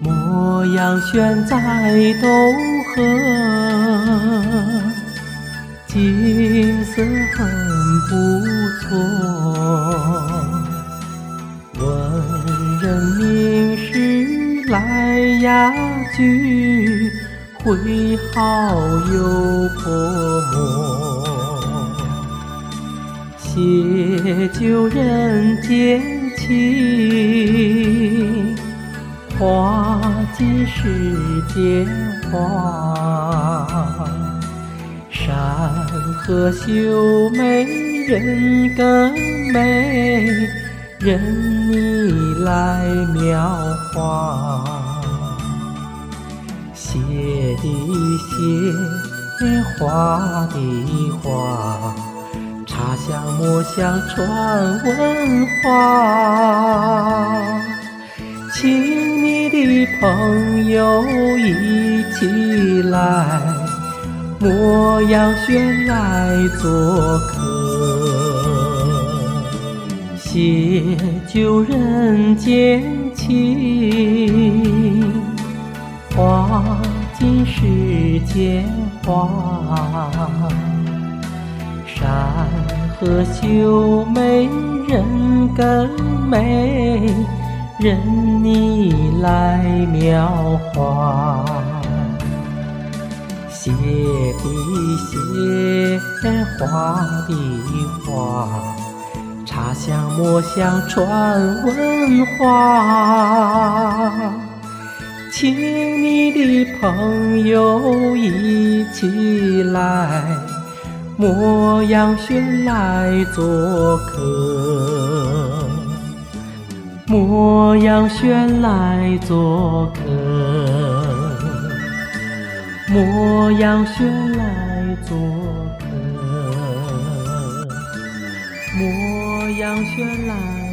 牧羊犬在东河，景色很不错。文人名士来雅居，挥毫又泼墨。写就人间情。画尽世间花，山河秀美人更美，任你来描画。写的写，画的画，香墨香传文化。请你的朋友一起来，莫要轩来做客，写就人间情，画尽世间花，山和秀美人更美。任你来描画，写的写，画的画，茶香墨香传文化。请你的朋友一起来，莫要选来做客。莫要选来做客，莫要选来做客，莫要选来。